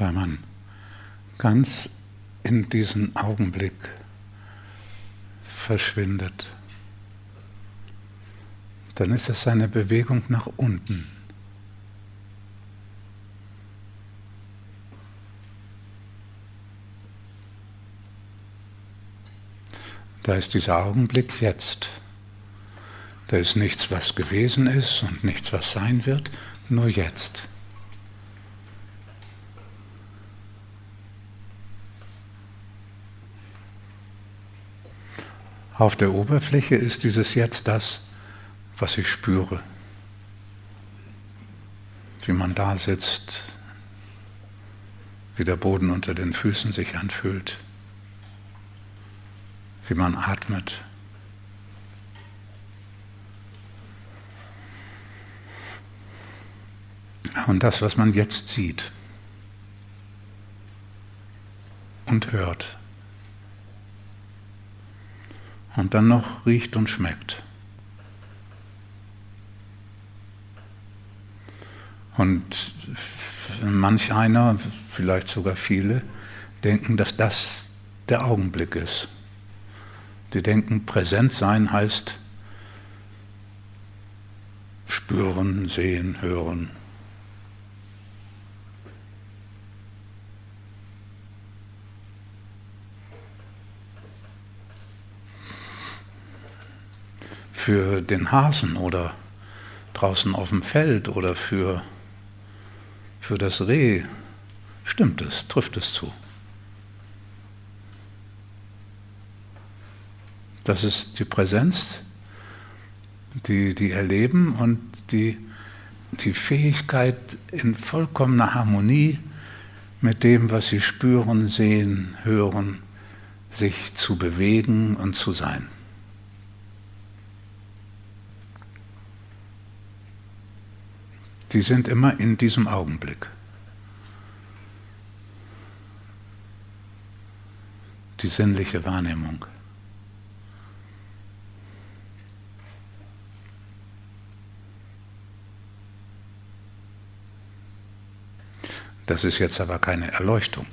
Wenn man ganz in diesen Augenblick verschwindet, dann ist es eine Bewegung nach unten. Da ist dieser Augenblick jetzt. Da ist nichts, was gewesen ist und nichts, was sein wird, nur jetzt. Auf der Oberfläche ist dieses Jetzt das, was ich spüre. Wie man da sitzt, wie der Boden unter den Füßen sich anfühlt, wie man atmet. Und das, was man jetzt sieht und hört und dann noch riecht und schmeckt. Und manch einer, vielleicht sogar viele, denken, dass das der Augenblick ist. Die denken, präsent sein heißt spüren, sehen, hören. Für den Hasen oder draußen auf dem Feld oder für, für das Reh stimmt es, trifft es zu. Das ist die Präsenz, die, die erleben und die, die Fähigkeit in vollkommener Harmonie mit dem, was sie spüren, sehen, hören, sich zu bewegen und zu sein. Die sind immer in diesem Augenblick. Die sinnliche Wahrnehmung. Das ist jetzt aber keine Erleuchtung.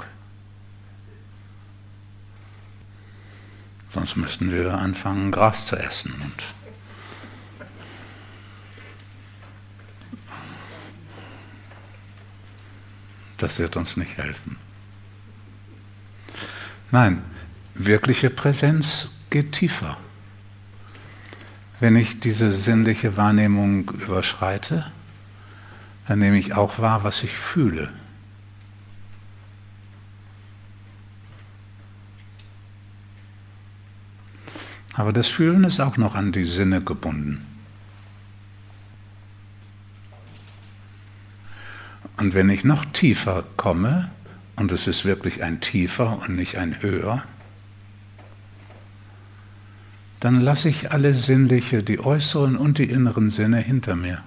Sonst müssten wir anfangen, Gras zu essen und Das wird uns nicht helfen. Nein, wirkliche Präsenz geht tiefer. Wenn ich diese sinnliche Wahrnehmung überschreite, dann nehme ich auch wahr, was ich fühle. Aber das Fühlen ist auch noch an die Sinne gebunden. Und wenn ich noch tiefer komme, und es ist wirklich ein tiefer und nicht ein höher, dann lasse ich alle sinnliche, die äußeren und die inneren Sinne hinter mir.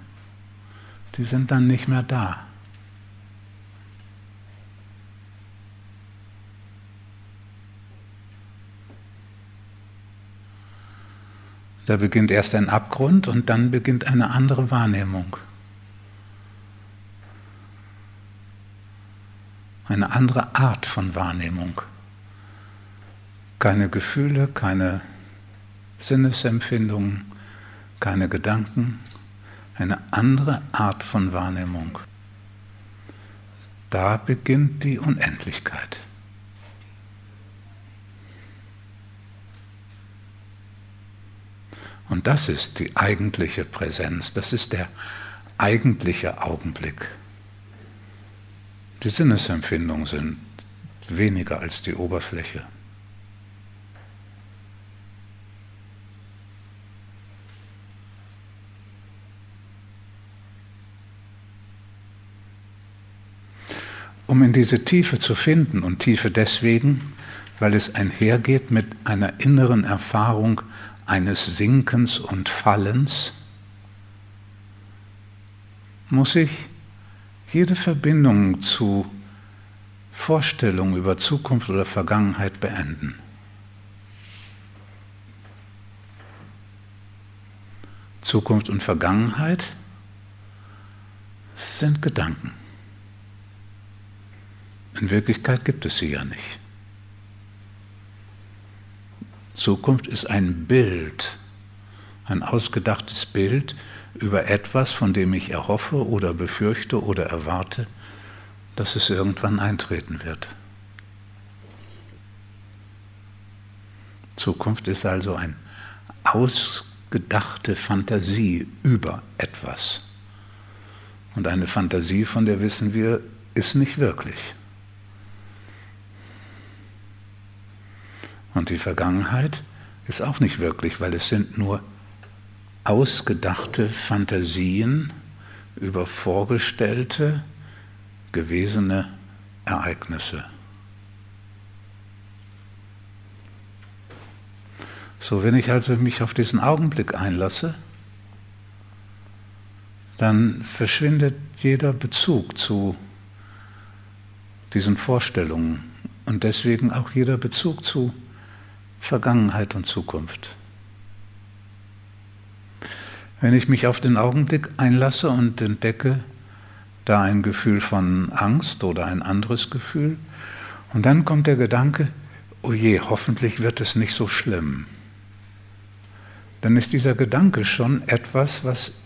Die sind dann nicht mehr da. Da beginnt erst ein Abgrund und dann beginnt eine andere Wahrnehmung. Eine andere Art von Wahrnehmung. Keine Gefühle, keine Sinnesempfindungen, keine Gedanken, eine andere Art von Wahrnehmung. Da beginnt die Unendlichkeit. Und das ist die eigentliche Präsenz, das ist der eigentliche Augenblick. Die Sinnesempfindungen sind weniger als die Oberfläche. Um in diese Tiefe zu finden, und Tiefe deswegen, weil es einhergeht mit einer inneren Erfahrung eines Sinkens und Fallens, muss ich jede Verbindung zu Vorstellungen über Zukunft oder Vergangenheit beenden. Zukunft und Vergangenheit sind Gedanken. In Wirklichkeit gibt es sie ja nicht. Zukunft ist ein Bild, ein ausgedachtes Bild über etwas, von dem ich erhoffe oder befürchte oder erwarte, dass es irgendwann eintreten wird. Zukunft ist also eine ausgedachte Fantasie über etwas. Und eine Fantasie, von der wissen wir, ist nicht wirklich. Und die Vergangenheit ist auch nicht wirklich, weil es sind nur ausgedachte Fantasien über vorgestellte, gewesene Ereignisse. So, wenn ich also mich auf diesen Augenblick einlasse, dann verschwindet jeder Bezug zu diesen Vorstellungen und deswegen auch jeder Bezug zu Vergangenheit und Zukunft. Wenn ich mich auf den Augenblick einlasse und entdecke da ein Gefühl von Angst oder ein anderes Gefühl, und dann kommt der Gedanke, oh je, hoffentlich wird es nicht so schlimm, dann ist dieser Gedanke schon etwas, was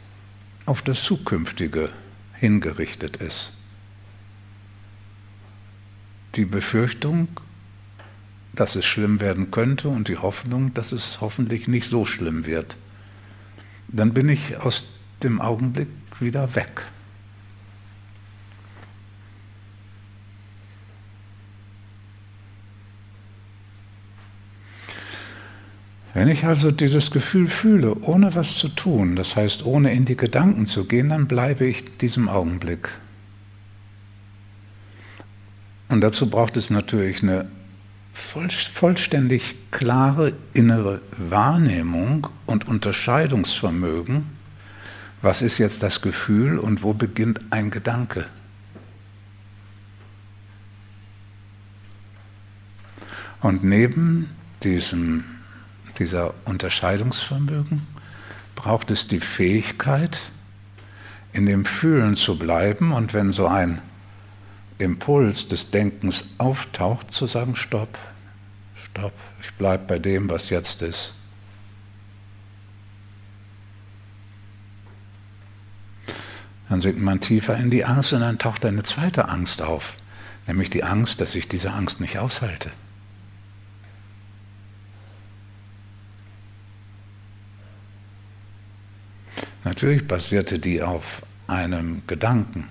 auf das Zukünftige hingerichtet ist. Die Befürchtung, dass es schlimm werden könnte und die Hoffnung, dass es hoffentlich nicht so schlimm wird. Dann bin ich aus dem Augenblick wieder weg. Wenn ich also dieses Gefühl fühle, ohne was zu tun, das heißt ohne in die Gedanken zu gehen, dann bleibe ich diesem Augenblick. Und dazu braucht es natürlich eine vollständig klare innere Wahrnehmung und Unterscheidungsvermögen, was ist jetzt das Gefühl und wo beginnt ein Gedanke. Und neben diesem dieser Unterscheidungsvermögen, braucht es die Fähigkeit, in dem Fühlen zu bleiben und wenn so ein Impuls des Denkens auftaucht, zu sagen, stopp, stopp, ich bleibe bei dem, was jetzt ist. Dann sinkt man tiefer in die Angst und dann taucht eine zweite Angst auf, nämlich die Angst, dass ich diese Angst nicht aushalte. Natürlich basierte die auf einem Gedanken,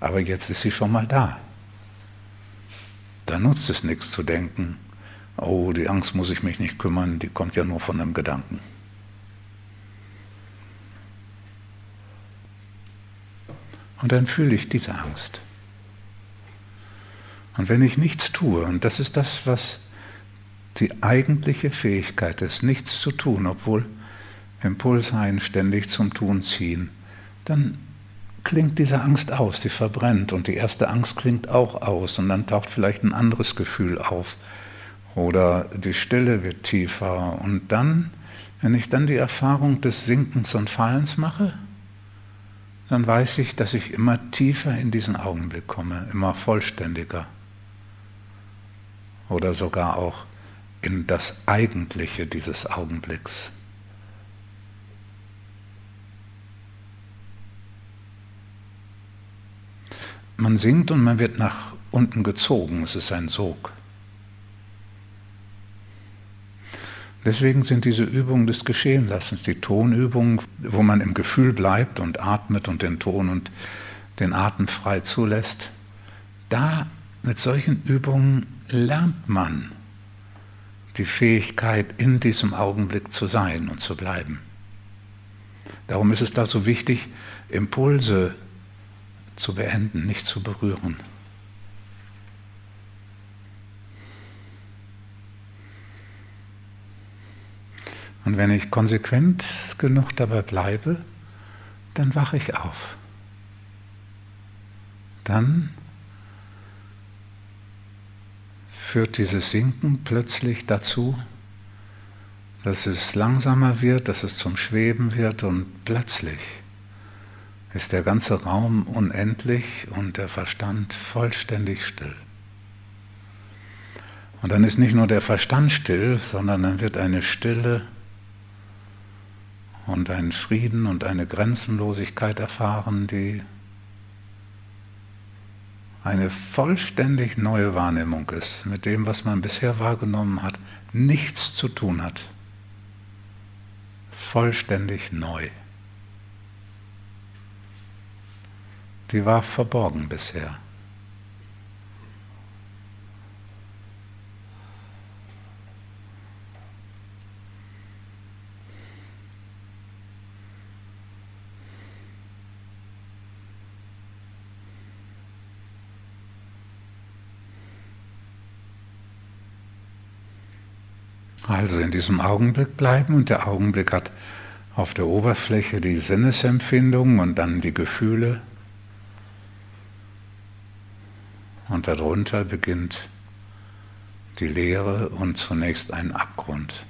aber jetzt ist sie schon mal da. Da nutzt es nichts zu denken, oh, die Angst muss ich mich nicht kümmern, die kommt ja nur von einem Gedanken. Und dann fühle ich diese Angst. Und wenn ich nichts tue, und das ist das, was die eigentliche Fähigkeit ist, nichts zu tun, obwohl Impulse ein ständig zum Tun ziehen, dann klingt diese Angst aus, die verbrennt und die erste Angst klingt auch aus und dann taucht vielleicht ein anderes Gefühl auf oder die Stille wird tiefer und dann, wenn ich dann die Erfahrung des Sinkens und Fallens mache, dann weiß ich, dass ich immer tiefer in diesen Augenblick komme, immer vollständiger oder sogar auch in das Eigentliche dieses Augenblicks. Man singt und man wird nach unten gezogen. Es ist ein Sog. Deswegen sind diese Übungen des Geschehenlassens, die Tonübungen, wo man im Gefühl bleibt und atmet und den Ton und den Atem frei zulässt, da mit solchen Übungen lernt man die Fähigkeit, in diesem Augenblick zu sein und zu bleiben. Darum ist es da so wichtig, Impulse zu beenden, nicht zu berühren. Und wenn ich konsequent genug dabei bleibe, dann wache ich auf. Dann führt dieses Sinken plötzlich dazu, dass es langsamer wird, dass es zum Schweben wird und plötzlich ist der ganze Raum unendlich und der Verstand vollständig still. Und dann ist nicht nur der Verstand still, sondern dann wird eine Stille und ein Frieden und eine Grenzenlosigkeit erfahren, die eine vollständig neue Wahrnehmung ist, mit dem, was man bisher wahrgenommen hat, nichts zu tun hat. Es ist vollständig neu. Die war verborgen bisher. Also in diesem Augenblick bleiben und der Augenblick hat auf der Oberfläche die Sinnesempfindungen und dann die Gefühle. Und darunter beginnt die Leere und zunächst ein Abgrund.